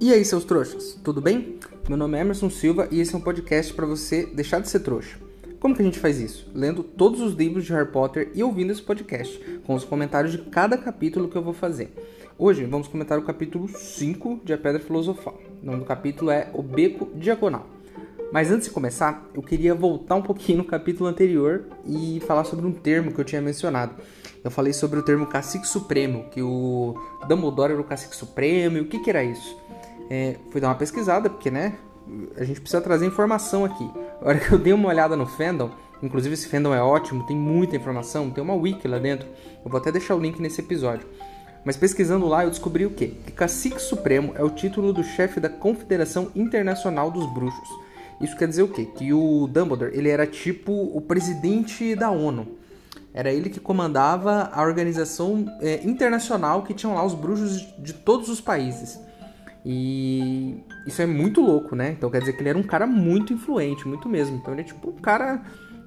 E aí, seus trouxas, tudo bem? Meu nome é Emerson Silva e esse é um podcast para você deixar de ser trouxa. Como que a gente faz isso? Lendo todos os livros de Harry Potter e ouvindo esse podcast, com os comentários de cada capítulo que eu vou fazer. Hoje vamos comentar o capítulo 5 de A Pedra Filosofal. O nome do capítulo é O Beco Diagonal. Mas antes de começar, eu queria voltar um pouquinho no capítulo anterior e falar sobre um termo que eu tinha mencionado. Eu falei sobre o termo cacique supremo, que o Dumbledore era o cacique supremo e o que, que era isso. É, fui dar uma pesquisada, porque né, a gente precisa trazer informação aqui. A hora que eu dei uma olhada no fandom, inclusive esse fandom é ótimo, tem muita informação, tem uma wiki lá dentro. Eu vou até deixar o link nesse episódio. Mas pesquisando lá eu descobri o quê? Que Cacique Supremo é o título do chefe da Confederação Internacional dos Bruxos isso quer dizer o quê? Que o Dumbledore ele era tipo o presidente da ONU. Era ele que comandava a organização é, internacional que tinham lá os bruxos de todos os países. E isso é muito louco, né? Então quer dizer que ele era um cara muito influente, muito mesmo. Então ele é tipo um cara,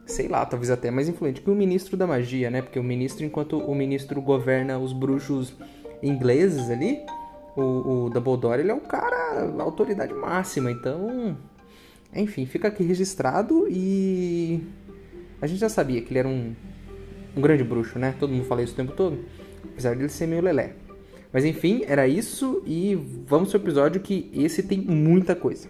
sei lá, talvez até mais influente que o ministro da magia, né? Porque o ministro, enquanto o ministro governa os bruxos ingleses ali, o, o Dumbledore ele é o cara, autoridade máxima. Então enfim, fica aqui registrado e a gente já sabia que ele era um, um grande bruxo, né? Todo mundo fala isso o tempo todo, apesar dele ser meio lelé. Mas enfim, era isso e vamos pro episódio que esse tem muita coisa.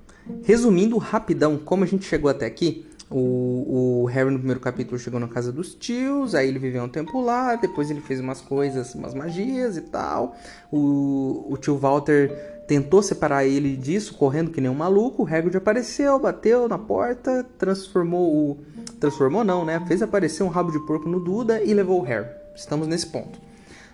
Resumindo rapidão como a gente chegou até aqui, o, o, Harry no primeiro capítulo chegou na casa dos tios, aí ele viveu um tempo lá, depois ele fez umas coisas, umas magias e tal. O, o tio Walter tentou separar ele disso, correndo que nem um maluco. O Hagrid apareceu, bateu na porta, transformou o... Transformou não, né? Fez aparecer um rabo de porco no Duda e levou o Harry. Estamos nesse ponto.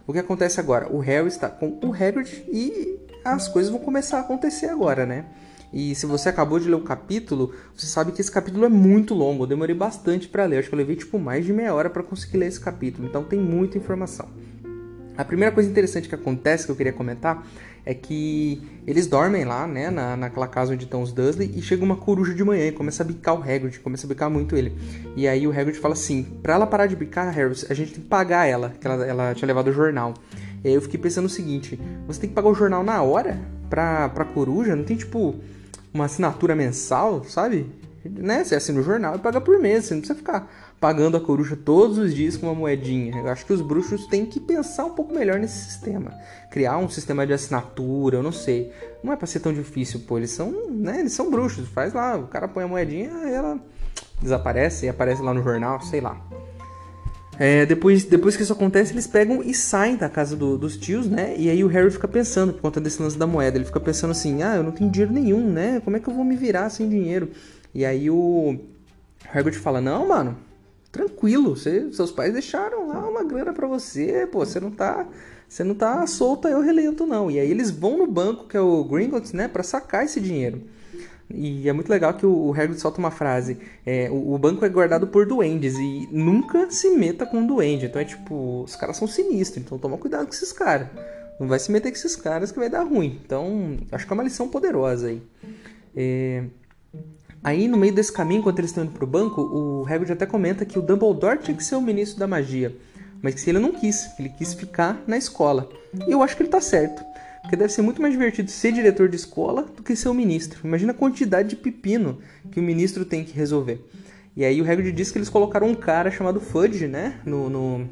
O que acontece agora? O Harry está com o Hagrid e as coisas vão começar a acontecer agora, né? E se você acabou de ler o capítulo, você sabe que esse capítulo é muito longo. Eu demorei bastante para ler. Acho que eu levei tipo mais de meia hora para conseguir ler esse capítulo. Então tem muita informação. A primeira coisa interessante que acontece que eu queria comentar é que eles dormem lá, né, na, naquela casa onde estão os Dursley e chega uma coruja de manhã e começa a bicar o Hagrid, começa a bicar muito ele. E aí o Hagrid fala assim, pra ela parar de bicar, Harry, a gente tem que pagar ela, que ela, ela tinha levado o jornal. E aí eu fiquei pensando o seguinte, você tem que pagar o jornal na hora pra, pra coruja? Não tem tipo uma assinatura mensal, sabe? Né? Você assina o jornal e paga por mês, você não precisa ficar pagando a coruja todos os dias com uma moedinha. Eu acho que os bruxos têm que pensar um pouco melhor nesse sistema. Criar um sistema de assinatura, eu não sei. Não é para ser tão difícil, pô. Eles são, né? Eles são bruxos. Faz lá, o cara põe a moedinha ela desaparece e aparece lá no jornal, sei lá. É, depois, depois que isso acontece, eles pegam e saem da casa do, dos tios, né? E aí o Harry fica pensando, por conta desse lance da moeda, ele fica pensando assim: ah, eu não tenho dinheiro nenhum, né? Como é que eu vou me virar sem dinheiro? E aí o Hagrid fala: não, mano, tranquilo, você, seus pais deixaram lá uma grana para você, pô, você não tá. Você não tá solto aí o relento, não. E aí eles vão no banco, que é o Gringotts, né, para sacar esse dinheiro. E é muito legal que o Hagrid solta uma frase: é, o, o, banco é guardado por duendes e nunca se meta com um duende. Então é tipo, os caras são sinistros, então toma cuidado com esses caras. Não vai se meter com esses caras que vai dar ruim. Então, acho que é uma lição poderosa aí. É... Aí, no meio desse caminho, enquanto eles estão indo pro banco, o Hagrid até comenta que o Dumbledore tinha que ser o ministro da magia. Mas que ele não quis, ele quis ficar na escola. E eu acho que ele tá certo. Porque deve ser muito mais divertido ser diretor de escola do que ser o ministro. Imagina a quantidade de pepino que o ministro tem que resolver. E aí o Hagrid disse que eles colocaram um cara chamado Fudge, né, no, no,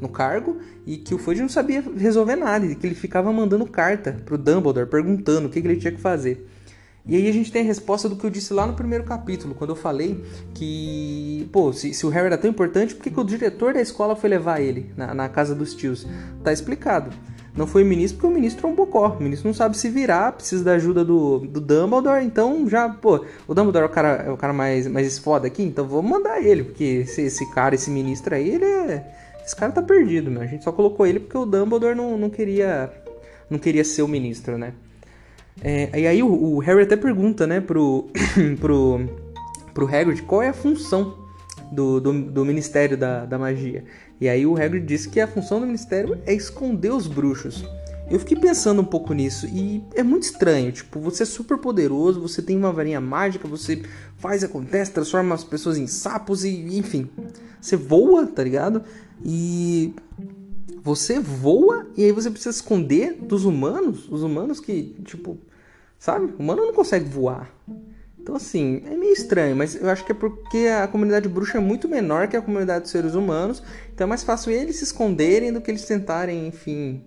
no, cargo, e que o Fudge não sabia resolver nada, e que ele ficava mandando carta pro Dumbledore, perguntando o que, que ele tinha que fazer. E aí a gente tem a resposta do que eu disse lá no primeiro capítulo, quando eu falei que, pô, se, se o Harry era tão importante, por que, que o diretor da escola foi levar ele na, na casa dos tios? Tá explicado. Não foi o ministro porque o ministro é um bocó. O ministro não sabe se virar, precisa da ajuda do, do Dumbledore. Então já, pô, o Dumbledore é o cara, é o cara mais, mais foda aqui, então vamos mandar ele. Porque esse, esse cara, esse ministro aí, ele é. Esse cara tá perdido, meu. A gente só colocou ele porque o Dumbledore não, não queria. Não queria ser o ministro, né? É, e aí o, o, Harry até pergunta, né, pro, pro, pro Hagrid qual é a função do, do, do Ministério da, da Magia. E aí o Hagrid disse que a função do Ministério é esconder os bruxos. Eu fiquei pensando um pouco nisso e é muito estranho. Tipo, você é super poderoso, você tem uma varinha mágica, você faz, acontece, transforma as pessoas em sapos e, enfim, você voa, tá ligado? E você voa e aí você precisa esconder dos humanos, os humanos que, tipo, sabe? O humano não consegue voar. Então, assim, é meio estranho, mas eu acho que é porque a comunidade bruxa é muito menor que a comunidade dos seres humanos, então é mais fácil eles se esconderem do que eles tentarem, enfim,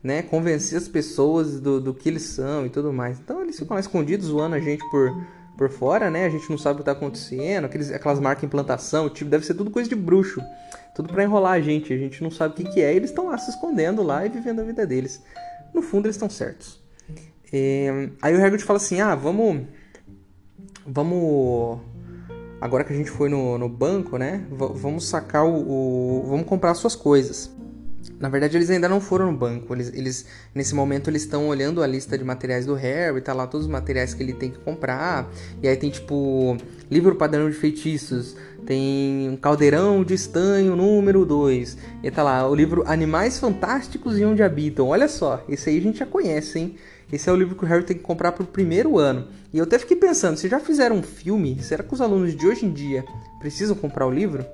né, convencer as pessoas do, do que eles são e tudo mais. Então eles ficam lá escondidos, zoando a gente por, por fora, né? A gente não sabe o que tá acontecendo, aqueles, aquelas marcas em plantação, tipo, deve ser tudo coisa de bruxo. Tudo para enrolar a gente, a gente não sabe o que, que é, e eles estão lá se escondendo lá e vivendo a vida deles. No fundo, eles estão certos. É... Aí o Hagrid fala assim: ah, vamos vamos. Agora que a gente foi no, no banco, né? V vamos sacar o, o, Vamos comprar suas coisas. Na verdade, eles ainda não foram no banco. Eles, eles nesse momento, eles estão olhando a lista de materiais do Harry, tá lá todos os materiais que ele tem que comprar. E aí tem tipo livro padrão de feitiços, tem um caldeirão de estanho número 2. E tá lá o livro Animais Fantásticos e Onde Habitam. Olha só, esse aí a gente já conhece, hein? Esse é o livro que o Harry tem que comprar para o primeiro ano. E eu até fiquei pensando, se já fizeram um filme, será que os alunos de hoje em dia precisam comprar o livro?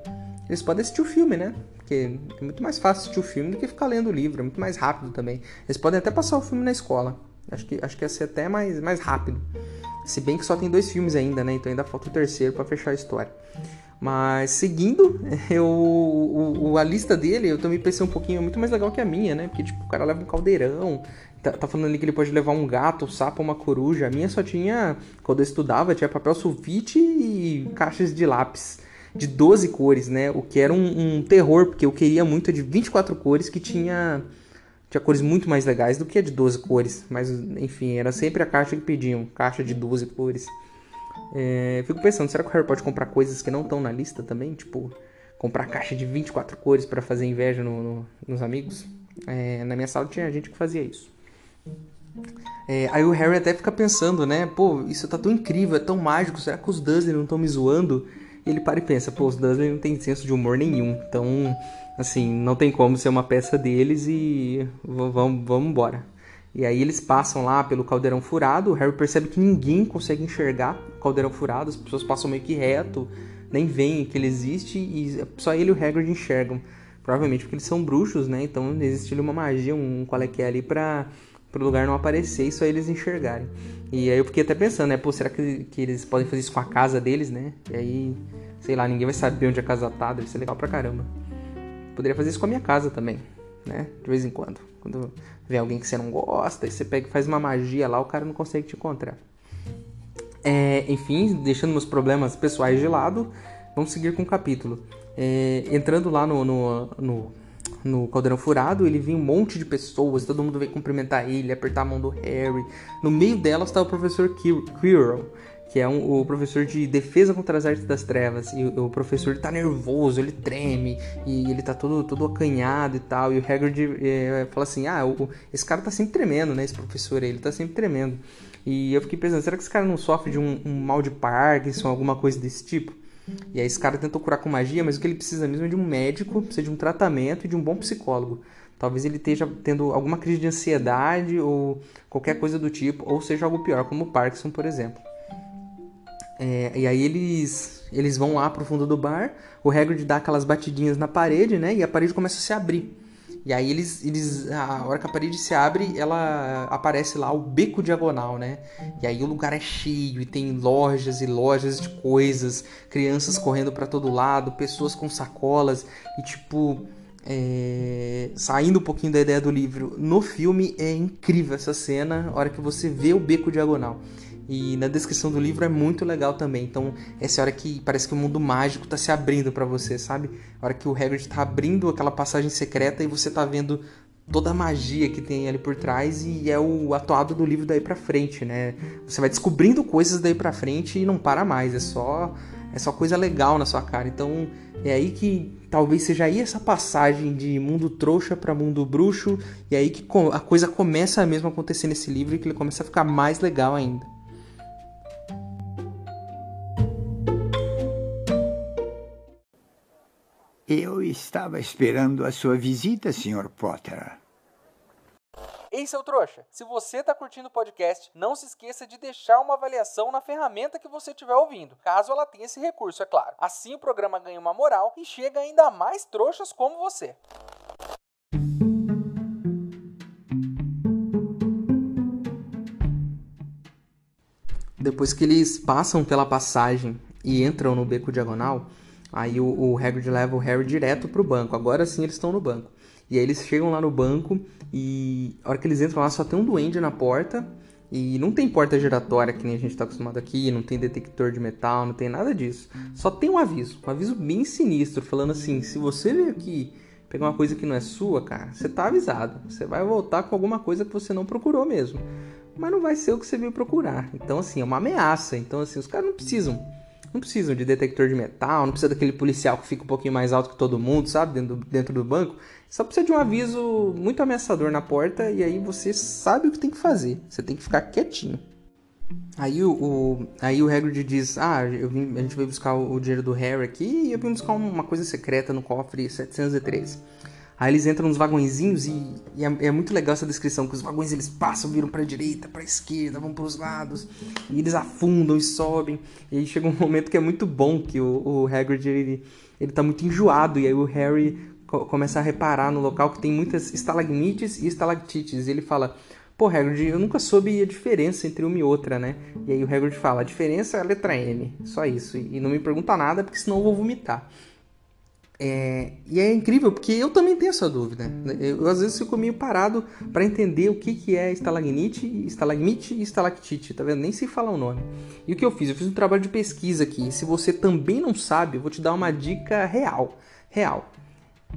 Eles podem assistir o filme, né? Porque é muito mais fácil assistir o filme do que ficar lendo o livro, é muito mais rápido também. Eles podem até passar o filme na escola. Acho que, acho que ia ser até mais, mais rápido. Se bem que só tem dois filmes ainda, né? Então ainda falta o terceiro para fechar a história. Mas seguindo, eu, o, a lista dele, eu também pensei um pouquinho muito mais legal que a minha, né? Porque tipo, o cara leva um caldeirão, Tá, tá, falando ali que ele pode levar um gato, um sapo, uma coruja. A minha só tinha, quando eu estudava, tinha papel sulfite e caixas de lápis de 12 cores, né? O que era um, um, terror, porque eu queria muito de 24 cores que tinha tinha cores muito mais legais do que a de 12 cores. Mas, enfim, era sempre a caixa que pediam, caixa de 12 cores. É, fico pensando, será que o Harry pode comprar coisas que não estão na lista também? Tipo, comprar caixa de 24 cores para fazer inveja no, no, nos amigos? É, na minha sala tinha gente que fazia isso. É, aí o Harry até fica pensando, né? Pô, isso tá tão incrível, é tão mágico, será que os Dursley não estão me zoando? E ele para e pensa, pô, os Dursley não tem senso de humor nenhum, então, assim, não tem como ser uma peça deles e vamos, vamos embora. E aí eles passam lá pelo caldeirão furado, o Harry percebe que ninguém consegue enxergar o caldeirão furado, as pessoas passam meio que reto, nem veem que ele existe e só ele e o Hagrid enxergam. Provavelmente porque eles são bruxos, né? Então existe ali uma magia, um qual é que é ali pra pro lugar não aparecer e só eles enxergarem. E aí eu fiquei até pensando, né? Pô, será que, que eles podem fazer isso com a casa deles, né? E aí, sei lá, ninguém vai saber onde a casa tá, deve ser legal pra caramba. Poderia fazer isso com a minha casa também, né? De vez em quando. Quando vem alguém que você não gosta, e você pega e faz uma magia lá, o cara não consegue te encontrar. É, enfim, deixando meus problemas pessoais de lado, vamos seguir com o capítulo. É, entrando lá no, no, no no Caldeirão Furado, ele vinha um monte de pessoas, todo mundo veio cumprimentar ele, apertar a mão do Harry. No meio delas está o professor Quirrell, que é um, o professor de defesa contra as artes das trevas. E o, o professor tá nervoso, ele treme, e ele tá todo, todo acanhado e tal. E o Hagrid é, fala assim: Ah, o, esse cara tá sempre tremendo, né? Esse professor aí, ele tá sempre tremendo. E eu fiquei pensando: será que esse cara não sofre de um, um mal de Parkinson, alguma coisa desse tipo? E aí esse cara tentou curar com magia, mas o que ele precisa mesmo é de um médico, precisa de um tratamento e de um bom psicólogo. Talvez ele esteja tendo alguma crise de ansiedade ou qualquer coisa do tipo, ou seja algo pior, como o Parkinson, por exemplo. É, e aí eles eles vão lá pro fundo do bar, o Hagrid dá aquelas batidinhas na parede, né? E a parede começa a se abrir. E aí eles, eles. A hora que a parede se abre, ela aparece lá o beco diagonal, né? E aí o lugar é cheio e tem lojas e lojas de coisas, crianças correndo para todo lado, pessoas com sacolas e tipo. É... saindo um pouquinho da ideia do livro, no filme é incrível essa cena, a hora que você vê o beco diagonal. E na descrição do livro é muito legal também. Então, essa é a hora que parece que o mundo mágico tá se abrindo para você, sabe? A hora que o Hagrid tá abrindo aquela passagem secreta e você tá vendo toda a magia que tem ali por trás e é o atuado do livro daí para frente, né? Você vai descobrindo coisas daí para frente e não para mais, é só é só coisa legal na sua cara. Então, é aí que talvez seja aí essa passagem de mundo trouxa para mundo bruxo e é aí que a coisa começa a mesmo acontecer nesse livro e que ele começa a ficar mais legal ainda. Eu estava esperando a sua visita, Sr. Potter. Ei, seu trouxa, se você está curtindo o podcast, não se esqueça de deixar uma avaliação na ferramenta que você estiver ouvindo, caso ela tenha esse recurso, é claro. Assim o programa ganha uma moral e chega ainda mais trouxas como você. Depois que eles passam pela passagem e entram no beco diagonal, Aí o, o Hagrid leva o Harry direto pro banco. Agora sim eles estão no banco. E aí eles chegam lá no banco e a hora que eles entram lá só tem um duende na porta. E não tem porta giratória que nem a gente está acostumado aqui, não tem detector de metal, não tem nada disso. Só tem um aviso, um aviso bem sinistro, falando assim: se você veio aqui pegar uma coisa que não é sua, cara, você tá avisado. Você vai voltar com alguma coisa que você não procurou mesmo. Mas não vai ser o que você veio procurar. Então, assim, é uma ameaça. Então, assim, os caras não precisam não precisam de detector de metal, não precisa daquele policial que fica um pouquinho mais alto que todo mundo, sabe? Dentro do, dentro do banco. Só precisa de um aviso muito ameaçador na porta e aí você sabe o que tem que fazer. Você tem que ficar quietinho. Aí o, o, aí o Hagrid diz, ah, vim, a gente veio buscar o, o dinheiro do Harry aqui e eu vim buscar uma coisa secreta no cofre 713. Aí eles entram nos vagõezinhos e, e é, é, muito legal essa descrição, que os vagões eles passam, viram para a direita, para a esquerda, vão para os lados, e eles afundam e sobem. E aí chega um momento que é muito bom, que o, o Hagrid ele, ele tá muito enjoado, e aí o Harry co começa a reparar no local que tem muitas estalagmites e estalactites. E ele fala, pô Hagrid, eu nunca soube a diferença entre uma e outra, né? E aí o Hagrid fala, a diferença é a letra M, só isso. E não me pergunta nada, porque senão eu vou vomitar. É, e é incrível porque eu também tenho essa dúvida. Eu, eu às vezes fico meio parado para entender o que, que é estalagnite, estalagmite e estalactite, tá vendo? Nem se fala o nome. E o que eu fiz? Eu fiz um trabalho de pesquisa aqui. Se você também não sabe, eu vou te dar uma dica real. Real.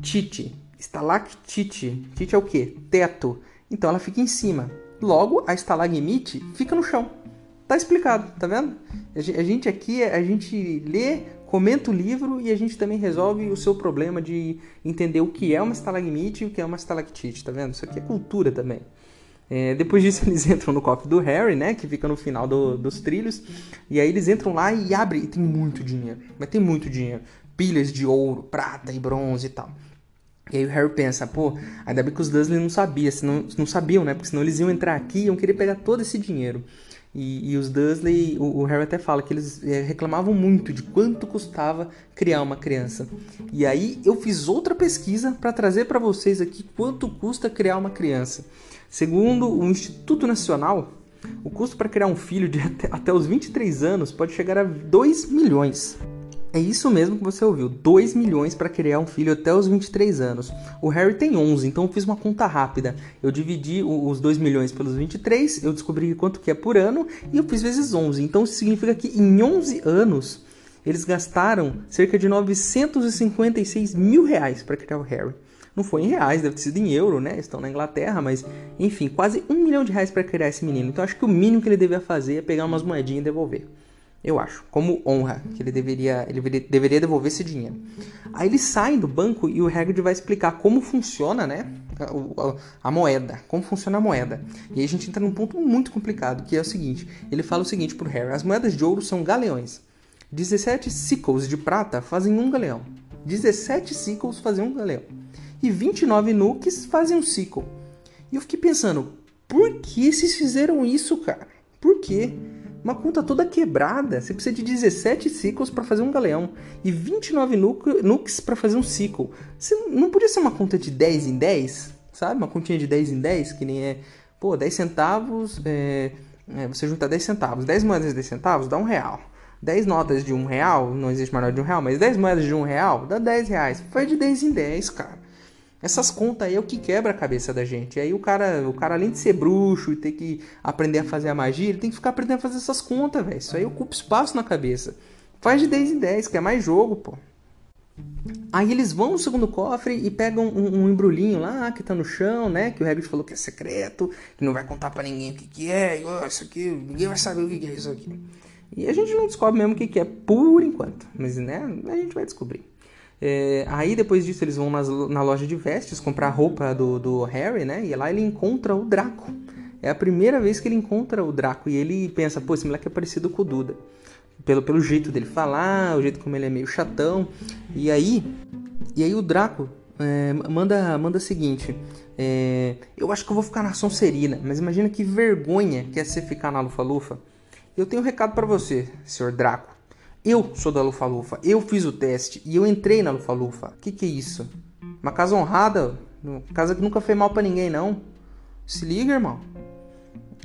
Tite, estalactite. Tite é o quê? Teto. Então ela fica em cima. Logo, a estalagmite fica no chão. Tá explicado, tá vendo? A gente aqui, a gente lê comenta o livro e a gente também resolve o seu problema de entender o que é uma estalagmite e o que é uma estalactite, tá vendo? Isso aqui é cultura também. É, depois disso eles entram no cofre do Harry, né, que fica no final do, dos trilhos, e aí eles entram lá e abrem, e tem muito dinheiro, mas tem muito dinheiro, pilhas de ouro, prata e bronze e tal. E aí o Harry pensa, pô, ainda bem que os Dursley não sabiam, não sabiam, né, porque senão eles iam entrar aqui e iam querer pegar todo esse dinheiro. E, e os Dursley, o, o, Harry até fala que eles é, reclamavam muito de quanto custava criar uma criança. E aí eu fiz outra pesquisa para trazer para vocês aqui quanto custa criar uma criança. Segundo o Instituto Nacional, o custo para criar um filho de até, até os 23 anos pode chegar a 2 milhões. É isso mesmo que você ouviu, 2 milhões para criar um filho até os 23 anos. O Harry tem 11, então eu fiz uma conta rápida. Eu dividi os 2 milhões pelos 23, eu descobri quanto que é por ano e eu fiz vezes 11. Então isso significa que em 11 anos eles gastaram cerca de 956 mil reais para criar o Harry. Não foi em reais, deve ter sido em euro, né? Estão na Inglaterra, mas enfim, quase um milhão de reais para criar esse menino. Então acho que o mínimo que ele devia fazer é pegar umas moedinhas e devolver. Eu acho, como honra, que ele deveria, ele deveria devolver esse dinheiro. Aí eles saem do banco e o Hagrid vai explicar como funciona, né, a, a, moeda, como funciona a moeda. E aí a gente entra num ponto muito complicado, que é o seguinte, ele fala o seguinte pro Harry, as moedas de ouro são galeões. 17 sickles de prata fazem um galeão. 17 sickles fazem um galeão. E 29 nukes fazem um sickle. E eu fiquei pensando, por que vocês fizeram isso, cara? Por quê? Uma conta toda quebrada. Você precisa de 17 ciclos para fazer um galeão e 29 nukes para fazer um ciclo. Você não podia ser uma conta de 10 em 10? Sabe? Uma continha de 10 em 10, que nem é. Pô, 10 centavos. É, é, você junta 10 centavos. 10 moedas de 10 centavos dá um real. 10 notas de um real, não existe mais nota de um real, mas 10 moedas de um real dá 10 reais. Foi de 10 em 10, cara. Essas contas aí é o que quebra a cabeça da gente. E aí o cara, o cara além de ser bruxo e ter que aprender a fazer a magia, ele tem que ficar aprendendo a fazer essas contas, velho. Isso aí ocupa espaço na cabeça. Faz de 10 em 10, que é mais jogo, pô. Aí eles vão no segundo cofre e pegam um, um, embrulhinho lá que tá no chão, né? Que o Hagrid falou que é secreto, que não vai contar para ninguém o que, que é. Oh, isso aqui, ninguém vai saber o que, que é isso aqui. E a gente não descobre mesmo o que, que é por enquanto. Mas, né, a gente vai descobrir. É, aí depois disso eles vão nas, na loja de vestes comprar roupa do, do Harry, né? E lá ele encontra o Draco. É a primeira vez que ele encontra o Draco e ele pensa, pô, esse moleque é parecido com o Duda. Pelo, pelo jeito dele falar, o jeito como ele é meio chatão. E aí, e aí o Draco é, manda, manda o seguinte: é, Eu acho que eu vou ficar na Sonserina, mas imagina que vergonha que é você ficar na Lufa-Lufa. Eu tenho um recado para você, senhor Draco. Eu sou da Lufa-Lufa, eu fiz o teste e eu entrei na Lufa-Lufa. Que que é isso? Uma casa honrada, uma casa que nunca fez mal para ninguém, não. Se liga, irmão.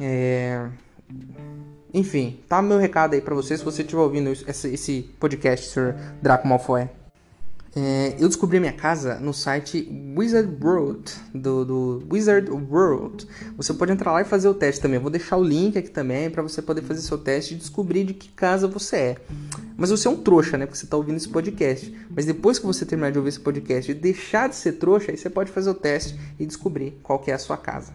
É... Enfim, tá meu recado aí para você se você estiver ouvindo esse podcast, Sr. Draco Malfoy. É, eu descobri minha casa no site Wizard World, do, do, Wizard World. Você pode entrar lá e fazer o teste também. Eu vou deixar o link aqui também para você poder fazer seu teste e descobrir de que casa você é. Mas você é um trouxa, né? Porque você está ouvindo esse podcast. Mas depois que você terminar de ouvir esse podcast e deixar de ser trouxa, aí você pode fazer o teste e descobrir qual que é a sua casa.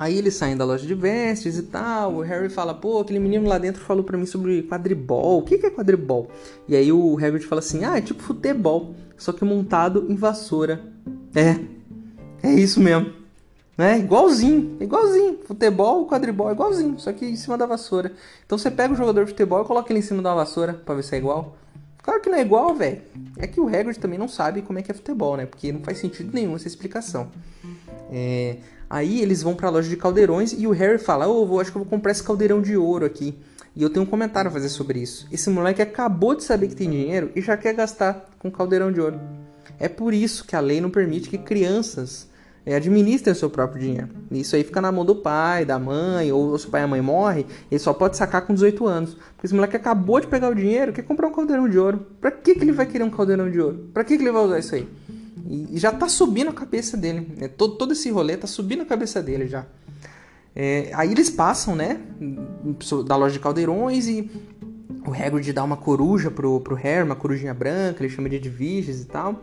Aí eles saem da loja de vestes e tal. O Harry fala: pô, aquele menino lá dentro falou para mim sobre quadribol. O que, é quadribol? E aí o Hagrid fala assim: ah, é tipo futebol, só que montado em vassoura. É, é isso mesmo. Né? Igualzinho, igualzinho. Futebol, quadribol, igualzinho, só que em cima da vassoura. Então você pega o jogador de futebol e coloca ele em cima da vassoura pra ver se é igual. Claro que não é igual, velho. É que o Hagrid também não sabe como é que é futebol, né? Porque não faz sentido nenhum essa explicação. É... Aí eles vão para a loja de caldeirões e o Harry fala: "Ô, oh, acho que eu vou comprar esse caldeirão de ouro aqui". E eu tenho um comentário a fazer sobre isso. Esse moleque acabou de saber que tem dinheiro e já quer gastar com caldeirão de ouro. É por isso que a lei não permite que crianças é, administrem o seu próprio dinheiro. Isso aí fica na mão do pai, da mãe, ou se o pai e a mãe morrem, ele só pode sacar com 18 anos. Porque esse moleque acabou de pegar o dinheiro, quer comprar um caldeirão de ouro. Pra que, que ele vai querer um caldeirão de ouro? Pra que, que ele vai usar isso aí? E, já tá subindo a cabeça dele. Né? Todo, todo esse rolê tá subindo a cabeça dele já. É, aí eles passam, né? Da loja de caldeirões e o Hagrid dá uma coruja pro, pro Harry, uma corujinha branca, ele chama de Edviges e tal.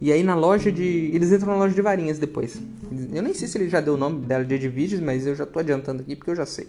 E aí na loja de. Eles entram na loja de varinhas depois. Eu nem sei se ele já deu o nome dela de Edviges, mas eu já tô adiantando aqui porque eu já sei.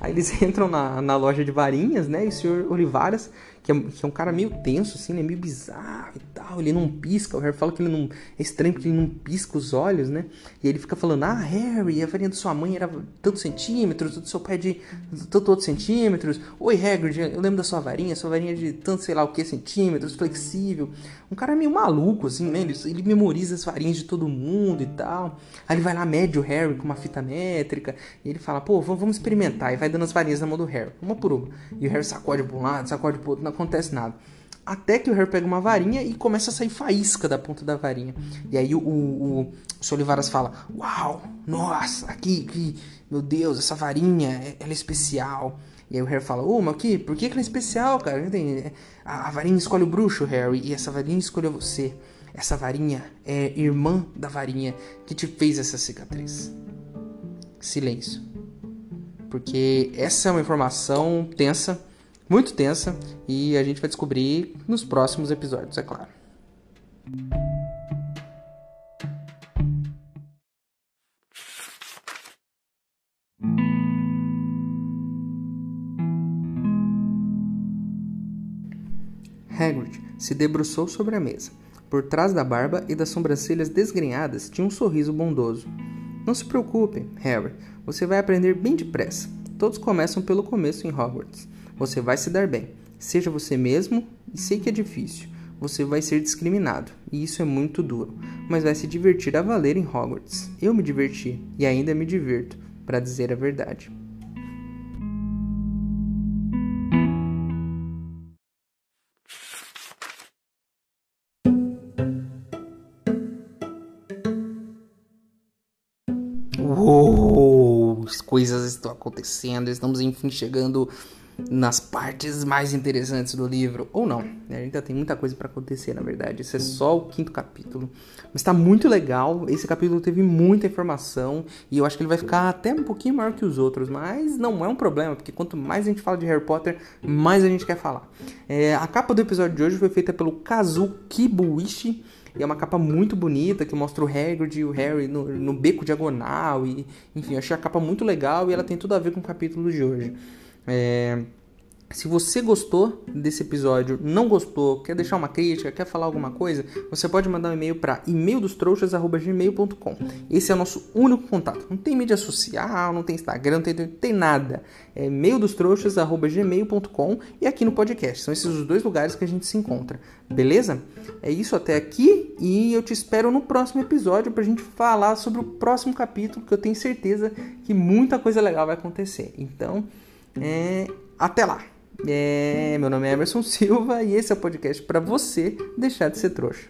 Aí eles entram na, na loja de varinhas, né? E o senhor Olivares que é, que é um cara meio tenso, assim, né? Meio bizarro e tal. Ele não pisca. O Harry fala que ele não. É estranho porque ele não pisca os olhos, né? E ele fica falando: Ah, Harry, a varinha da sua mãe era tantos centímetros, do seu pai de tanto outros centímetros. Oi, Hagrid, eu lembro da sua varinha, sua varinha é de tanto sei lá o que centímetros, flexível. Um cara meio maluco, assim, né? Ele, ele memoriza as varinhas de todo mundo e tal. Aí ele vai lá, mede o Harry com uma fita métrica. E ele fala: Pô, vamos experimentar. E vai dando as varinhas na mão do Harry, uma por uma. E o Harry sacode pra um lado, sacode pro outro acontece nada. Até que o Harry pega uma varinha e começa a sair faísca da ponta da varinha. E aí o, o, o Solivaras fala: Uau, nossa, aqui, aqui, meu Deus, essa varinha, é, ela é especial. E aí o Harry fala: Ô, oh, mas aqui, por que, que ela é especial, cara? A, a varinha escolhe o bruxo, Harry, e essa varinha escolheu você. Essa varinha é irmã da varinha que te fez essa cicatriz. Silêncio. Porque essa é uma informação tensa muito tensa e a gente vai descobrir nos próximos episódios, é claro. Hagrid se debruçou sobre a mesa. Por trás da barba e das sobrancelhas desgrenhadas tinha um sorriso bondoso. Não se preocupe, Harry. Você vai aprender bem depressa. Todos começam pelo começo em Hogwarts. Você vai se dar bem. Seja você mesmo, e sei que é difícil. Você vai ser discriminado, e isso é muito duro, mas vai se divertir a valer em Hogwarts. Eu me diverti, e ainda me divirto, para dizer a verdade. Uou, as coisas estão acontecendo, estamos enfim chegando nas partes mais interessantes do livro, ou não. Né? Ainda tem muita coisa para acontecer, na verdade. Esse é só o quinto capítulo. Mas tá muito legal. Esse capítulo teve muita informação e eu acho que ele vai ficar até um pouquinho maior que os outros, mas não é um problema, porque quanto mais a gente fala de Harry Potter, mais a gente quer falar. É, a capa do episódio de hoje foi feita pelo Kazu Kibuishi. E é uma capa muito bonita que mostra o Hagrid e o Harry no, no beco diagonal. E, enfim, achei a capa muito legal e ela tem tudo a ver com o capítulo de hoje. É, se você gostou desse episódio, não gostou, quer deixar uma crítica, quer falar alguma coisa, você pode mandar um e-mail para e-maildostrouxas.gmail.com. Esse é o nosso único contato. Não tem mídia social, não tem Instagram, não tem, não tem nada. É e-maildostrouxas.gmail.com e aqui no podcast. São esses os dois lugares que a gente se encontra. Beleza? É isso até aqui e eu te espero no próximo episódio para a gente falar sobre o próximo capítulo, que eu tenho certeza que muita coisa legal vai acontecer. Então, é... até lá! É, meu nome é Emerson Silva e esse é o podcast para você deixar de ser trouxa.